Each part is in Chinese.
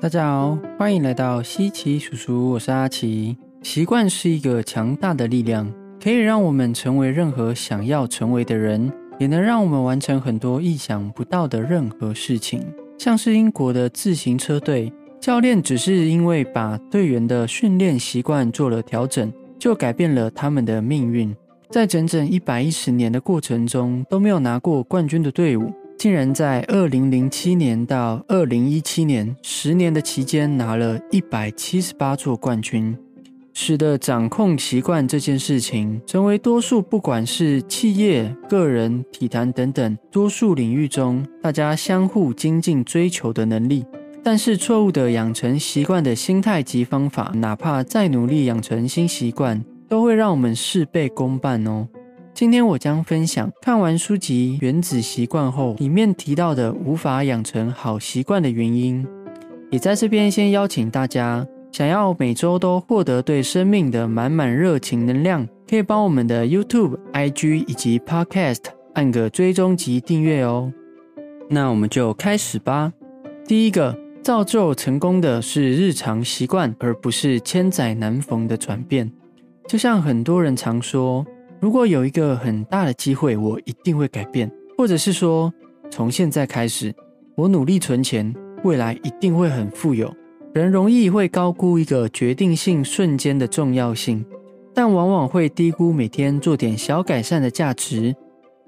大家好，欢迎来到西奇叔叔，我是阿奇。习惯是一个强大的力量，可以让我们成为任何想要成为的人，也能让我们完成很多意想不到的任何事情。像是英国的自行车队教练，只是因为把队员的训练习惯做了调整，就改变了他们的命运。在整整一百一十年的过程中，都没有拿过冠军的队伍。竟然在二零零七年到二零一七年十年的期间拿了一百七十八座冠军，使得掌控习惯这件事情成为多数不管是企业、个人、体坛等等多数领域中大家相互精进追求的能力。但是错误的养成习惯的心态及方法，哪怕再努力养成新习惯，都会让我们事倍功半哦。今天我将分享看完书籍《原子习惯》后，里面提到的无法养成好习惯的原因。也在这边先邀请大家，想要每周都获得对生命的满满热情能量，可以帮我们的 YouTube、IG 以及 Podcast 按个追踪及订阅哦。那我们就开始吧。第一个，造就成功的是日常习惯，而不是千载难逢的转变。就像很多人常说。如果有一个很大的机会，我一定会改变，或者是说，从现在开始，我努力存钱，未来一定会很富有。人容易会高估一个决定性瞬间的重要性，但往往会低估每天做点小改善的价值。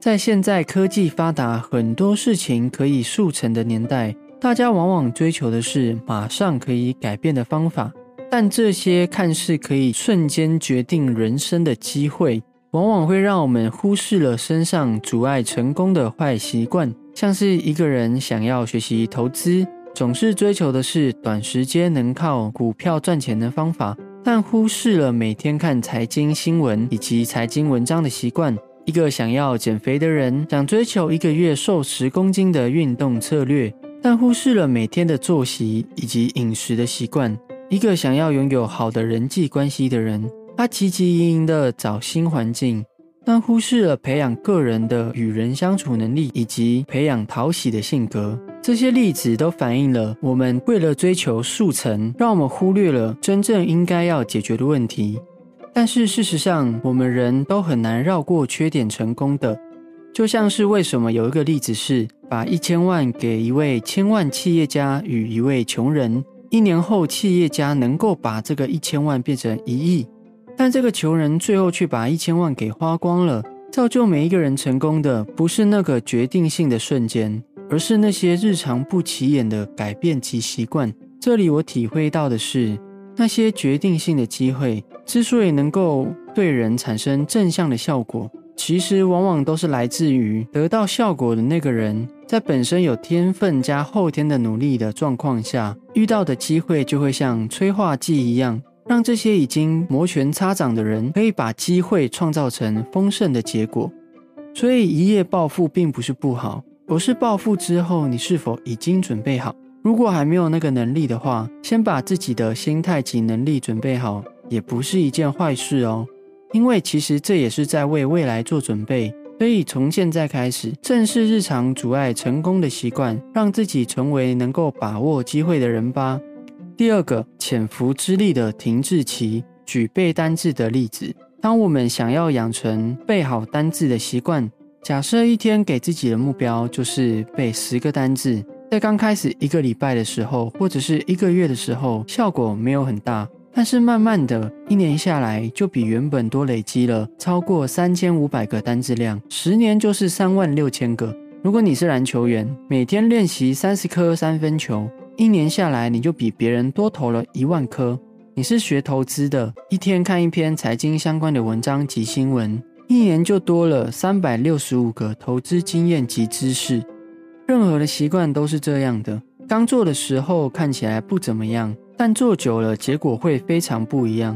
在现在科技发达、很多事情可以速成的年代，大家往往追求的是马上可以改变的方法，但这些看似可以瞬间决定人生的机会。往往会让我们忽视了身上阻碍成功的坏习惯，像是一个人想要学习投资，总是追求的是短时间能靠股票赚钱的方法，但忽视了每天看财经新闻以及财经文章的习惯；一个想要减肥的人，想追求一个月瘦十公斤的运动策略，但忽视了每天的作息以及饮食的习惯；一个想要拥有好的人际关系的人。他汲汲营营的找新环境，但忽视了培养个人的与人相处能力以及培养讨喜的性格。这些例子都反映了我们为了追求速成，让我们忽略了真正应该要解决的问题。但是事实上，我们人都很难绕过缺点成功的。就像是为什么有一个例子是把一千万给一位千万企业家与一位穷人，一年后企业家能够把这个一千万变成一亿。但这个穷人最后却把一千万给花光了。造就每一个人成功的，不是那个决定性的瞬间，而是那些日常不起眼的改变及习惯。这里我体会到的是，那些决定性的机会之所以能够对人产生正向的效果，其实往往都是来自于得到效果的那个人，在本身有天分加后天的努力的状况下，遇到的机会就会像催化剂一样。让这些已经摩拳擦掌的人可以把机会创造成丰盛的结果，所以一夜暴富并不是不好，而是暴富之后你是否已经准备好？如果还没有那个能力的话，先把自己的心态及能力准备好，也不是一件坏事哦。因为其实这也是在为未来做准备，所以从现在开始，正视日常阻碍成功的习惯，让自己成为能够把握机会的人吧。第二个潜伏之力的停滞期，举背单字的例子。当我们想要养成背好单字的习惯，假设一天给自己的目标就是背十个单字，在刚开始一个礼拜的时候，或者是一个月的时候，效果没有很大。但是慢慢的一年下来，就比原本多累积了超过三千五百个单字量，十年就是三万六千个。如果你是篮球员，每天练习三十颗三分球。一年下来，你就比别人多投了一万颗。你是学投资的，一天看一篇财经相关的文章及新闻，一年就多了三百六十五个投资经验及知识。任何的习惯都是这样的，刚做的时候看起来不怎么样，但做久了结果会非常不一样。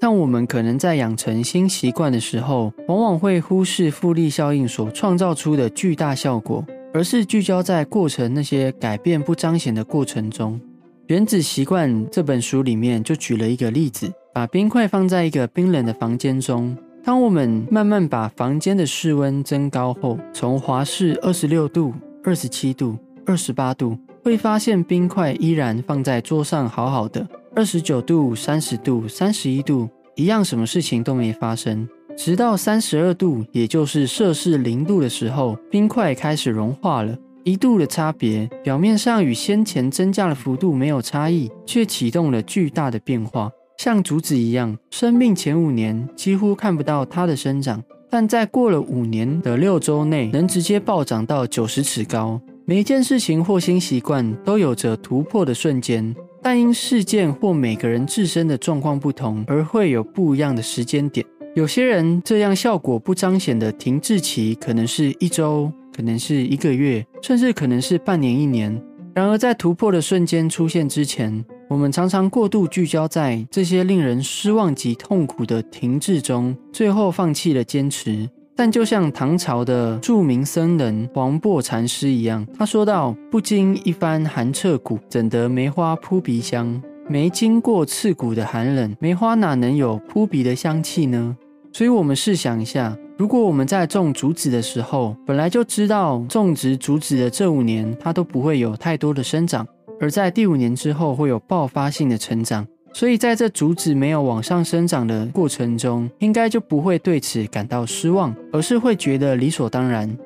但我们可能在养成新习惯的时候，往往会忽视复利效应所创造出的巨大效果。而是聚焦在过程那些改变不彰显的过程中。《原子习惯》这本书里面就举了一个例子：把冰块放在一个冰冷的房间中，当我们慢慢把房间的室温增高后，从华氏二十六度、二十七度、二十八度，会发现冰块依然放在桌上好好的。二十九度、三十度、三十一度，一样什么事情都没发生。直到三十二度，也就是摄氏零度的时候，冰块开始融化了。一度的差别，表面上与先前增加的幅度没有差异，却启动了巨大的变化。像竹子一样，生命前五年几乎看不到它的生长，但在过了五年的六周内，能直接暴涨到九十尺高。每一件事情或新习惯都有着突破的瞬间，但因事件或每个人自身的状况不同，而会有不一样的时间点。有些人这样效果不彰显的停滞期，可能是一周。可能是一个月，甚至可能是半年、一年。然而，在突破的瞬间出现之前，我们常常过度聚焦在这些令人失望及痛苦的停滞中，最后放弃了坚持。但就像唐朝的著名僧人黄檗禅师一样，他说道：“不经一番寒彻骨，怎得梅花扑鼻香？没经过刺骨的寒冷，梅花哪能有扑鼻的香气呢？”所以，我们试想一下。如果我们在种竹子的时候，本来就知道种植竹子的这五年它都不会有太多的生长，而在第五年之后会有爆发性的成长，所以在这竹子没有往上生长的过程中，应该就不会对此感到失望，而是会觉得理所当然。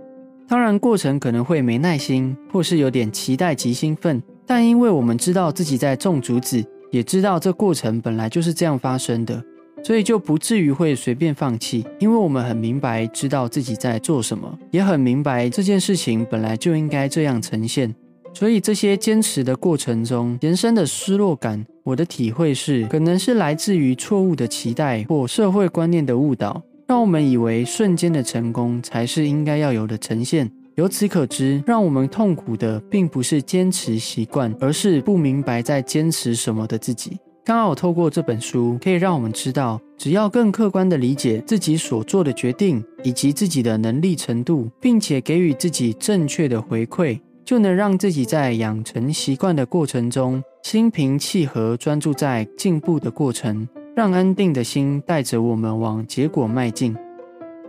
当然，过程可能会没耐心，或是有点期待及兴奋，但因为我们知道自己在种竹子，也知道这过程本来就是这样发生的。所以就不至于会随便放弃，因为我们很明白知道自己在做什么，也很明白这件事情本来就应该这样呈现。所以这些坚持的过程中延伸的失落感，我的体会是，可能是来自于错误的期待或社会观念的误导，让我们以为瞬间的成功才是应该要有的呈现。由此可知，让我们痛苦的并不是坚持习惯，而是不明白在坚持什么的自己。刚好透过这本书，可以让我们知道，只要更客观地理解自己所做的决定以及自己的能力程度，并且给予自己正确的回馈，就能让自己在养成习惯的过程中心平气和，专注在进步的过程，让安定的心带着我们往结果迈进。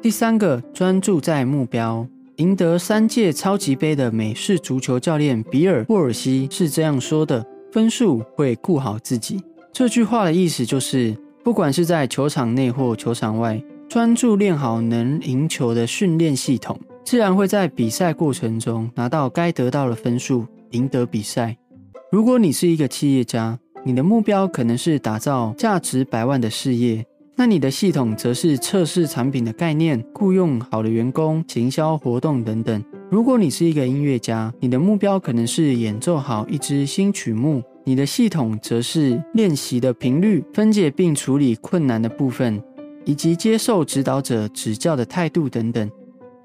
第三个，专注在目标。赢得三届超级杯的美式足球教练比尔·沃尔西是这样说的：“分数会顾好自己。”这句话的意思就是，不管是在球场内或球场外，专注练好能赢球的训练系统，自然会在比赛过程中拿到该得到的分数，赢得比赛。如果你是一个企业家，你的目标可能是打造价值百万的事业，那你的系统则是测试产品的概念、雇佣好的员工、行销活动等等。如果你是一个音乐家，你的目标可能是演奏好一支新曲目。你的系统则是练习的频率、分解并处理困难的部分，以及接受指导者指教的态度等等。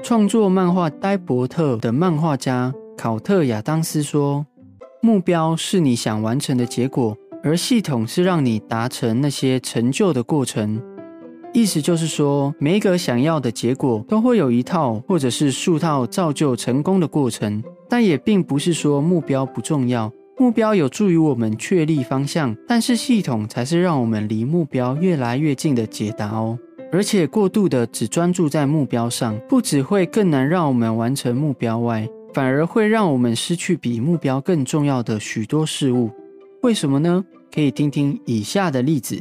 创作漫画《呆伯特》的漫画家考特·亚当斯说：“目标是你想完成的结果，而系统是让你达成那些成就的过程。”意思就是说，每一个想要的结果都会有一套或者是数套造就成功的过程，但也并不是说目标不重要。目标有助于我们确立方向，但是系统才是让我们离目标越来越近的解答哦。而且过度的只专注在目标上，不只会更难让我们完成目标外，反而会让我们失去比目标更重要的许多事物。为什么呢？可以听听以下的例子。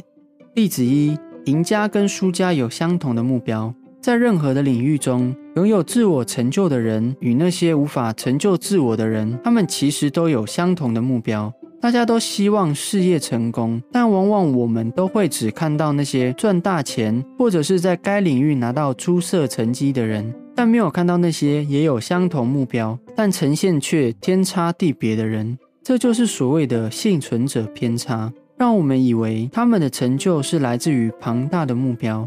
例子一：赢家跟输家有相同的目标。在任何的领域中，拥有自我成就的人与那些无法成就自我的人，他们其实都有相同的目标。大家都希望事业成功，但往往我们都会只看到那些赚大钱或者是在该领域拿到出色成绩的人，但没有看到那些也有相同目标，但呈现却天差地别的人。这就是所谓的幸存者偏差，让我们以为他们的成就是来自于庞大的目标。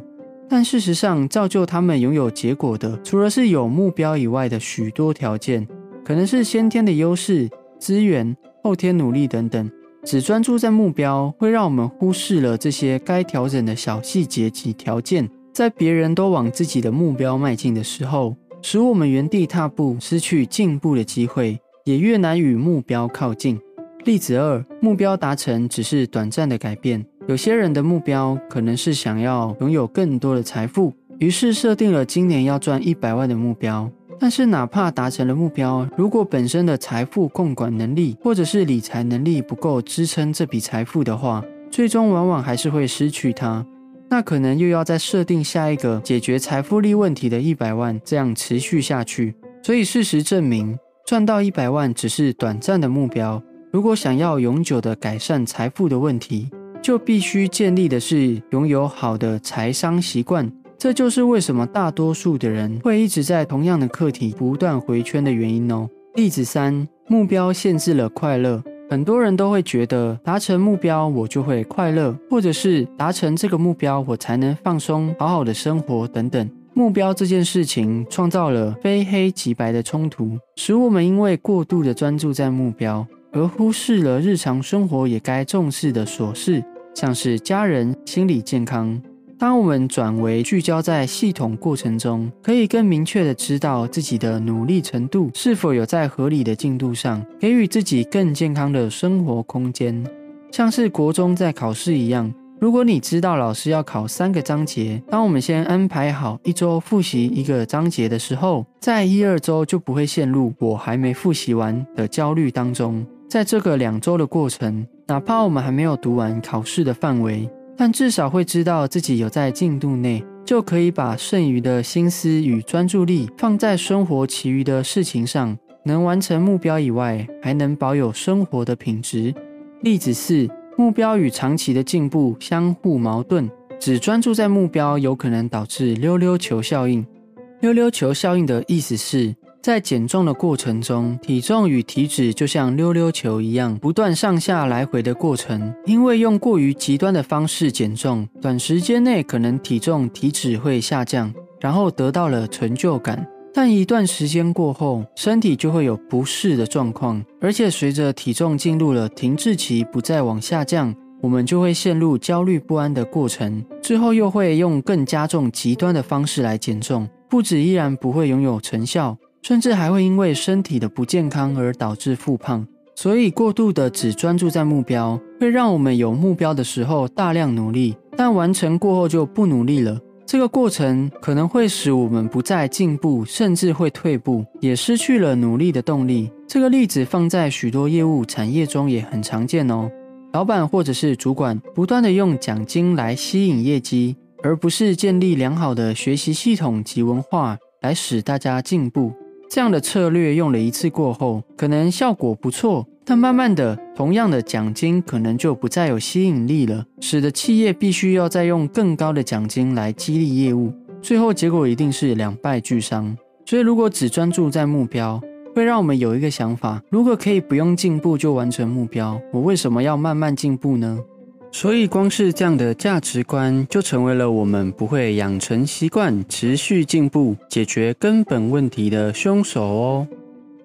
但事实上，造就他们拥有结果的，除了是有目标以外的许多条件，可能是先天的优势、资源、后天努力等等。只专注在目标，会让我们忽视了这些该调整的小细节及条件。在别人都往自己的目标迈进的时候，使我们原地踏步，失去进步的机会，也越难与目标靠近。例子二：目标达成只是短暂的改变。有些人的目标可能是想要拥有更多的财富，于是设定了今年要赚一百万的目标。但是哪怕达成了目标，如果本身的财富控管能力或者是理财能力不够支撑这笔财富的话，最终往往还是会失去它。那可能又要再设定下一个解决财富力问题的一百万，这样持续下去。所以事实证明，赚到一百万只是短暂的目标。如果想要永久的改善财富的问题，就必须建立的是拥有好的财商习惯。这就是为什么大多数的人会一直在同样的课题不断回圈的原因哦。例子三：目标限制了快乐。很多人都会觉得达成目标我就会快乐，或者是达成这个目标我才能放松、好好的生活等等。目标这件事情创造了非黑即白的冲突，使我们因为过度的专注在目标，而忽视了日常生活也该重视的琐事，像是家人、心理健康。当我们转为聚焦在系统过程中，可以更明确的知道自己的努力程度是否有在合理的进度上，给予自己更健康的生活空间。像是国中在考试一样，如果你知道老师要考三个章节，当我们先安排好一周复习一个章节的时候，在一二周就不会陷入我还没复习完的焦虑当中。在这个两周的过程，哪怕我们还没有读完考试的范围。但至少会知道自己有在进度内，就可以把剩余的心思与专注力放在生活其余的事情上，能完成目标以外，还能保有生活的品质。例子四：目标与长期的进步相互矛盾，只专注在目标有可能导致溜溜球效应。溜溜球效应的意思是。在减重的过程中，体重与体脂就像溜溜球一样，不断上下来回的过程。因为用过于极端的方式减重，短时间内可能体重、体脂会下降，然后得到了成就感。但一段时间过后，身体就会有不适的状况，而且随着体重进入了停滞期，不再往下降，我们就会陷入焦虑不安的过程。之后又会用更加重、极端的方式来减重，不止依然不会拥有成效。甚至还会因为身体的不健康而导致复胖，所以过度的只专注在目标，会让我们有目标的时候大量努力，但完成过后就不努力了。这个过程可能会使我们不再进步，甚至会退步，也失去了努力的动力。这个例子放在许多业务产业中也很常见哦。老板或者是主管不断的用奖金来吸引业绩，而不是建立良好的学习系统及文化来使大家进步。这样的策略用了一次过后，可能效果不错，但慢慢的，同样的奖金可能就不再有吸引力了，使得企业必须要再用更高的奖金来激励业务，最后结果一定是两败俱伤。所以，如果只专注在目标，会让我们有一个想法：如果可以不用进步就完成目标，我为什么要慢慢进步呢？所以，光是这样的价值观，就成为了我们不会养成习惯、持续进步、解决根本问题的凶手哦。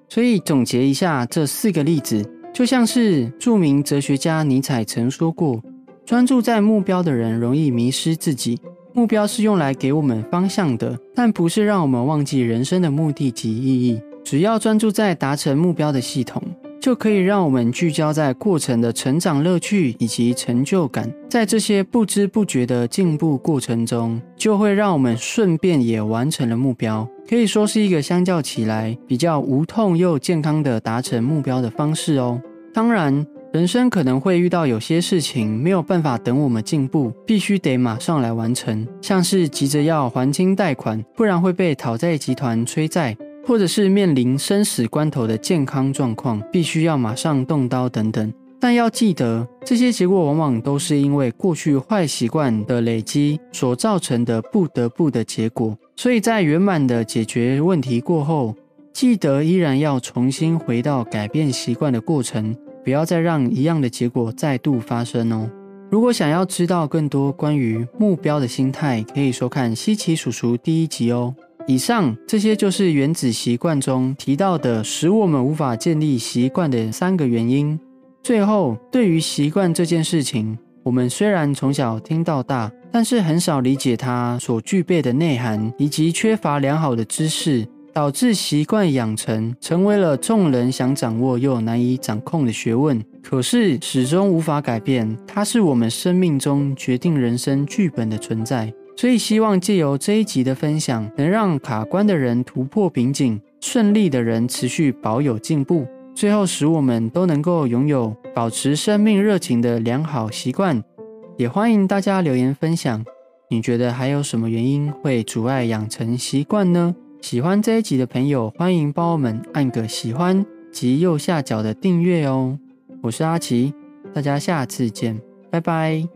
所以，总结一下这四个例子，就像是著名哲学家尼采曾说过：“专注在目标的人容易迷失自己。目标是用来给我们方向的，但不是让我们忘记人生的目的及意义。只要专注在达成目标的系统。”就可以让我们聚焦在过程的成长乐趣以及成就感，在这些不知不觉的进步过程中，就会让我们顺便也完成了目标，可以说是一个相较起来比较无痛又健康的达成目标的方式哦。当然，人生可能会遇到有些事情没有办法等我们进步，必须得马上来完成，像是急着要还清贷款，不然会被讨债集团催债。或者是面临生死关头的健康状况，必须要马上动刀等等。但要记得，这些结果往往都是因为过去坏习惯的累积所造成的不得不的结果。所以在圆满的解决问题过后，记得依然要重新回到改变习惯的过程，不要再让一样的结果再度发生哦。如果想要知道更多关于目标的心态，可以收看西奇叔叔第一集哦。以上这些就是原子习惯中提到的使我们无法建立习惯的三个原因。最后，对于习惯这件事情，我们虽然从小听到大，但是很少理解它所具备的内涵，以及缺乏良好的知识，导致习惯养成成为了众人想掌握又难以掌控的学问。可是始终无法改变，它是我们生命中决定人生剧本的存在。所以希望借由这一集的分享，能让卡关的人突破瓶颈，顺利的人持续保有进步，最后使我们都能够拥有保持生命热情的良好习惯。也欢迎大家留言分享，你觉得还有什么原因会阻碍养成习惯呢？喜欢这一集的朋友，欢迎帮我们按个喜欢及右下角的订阅哦。我是阿奇，大家下次见，拜拜。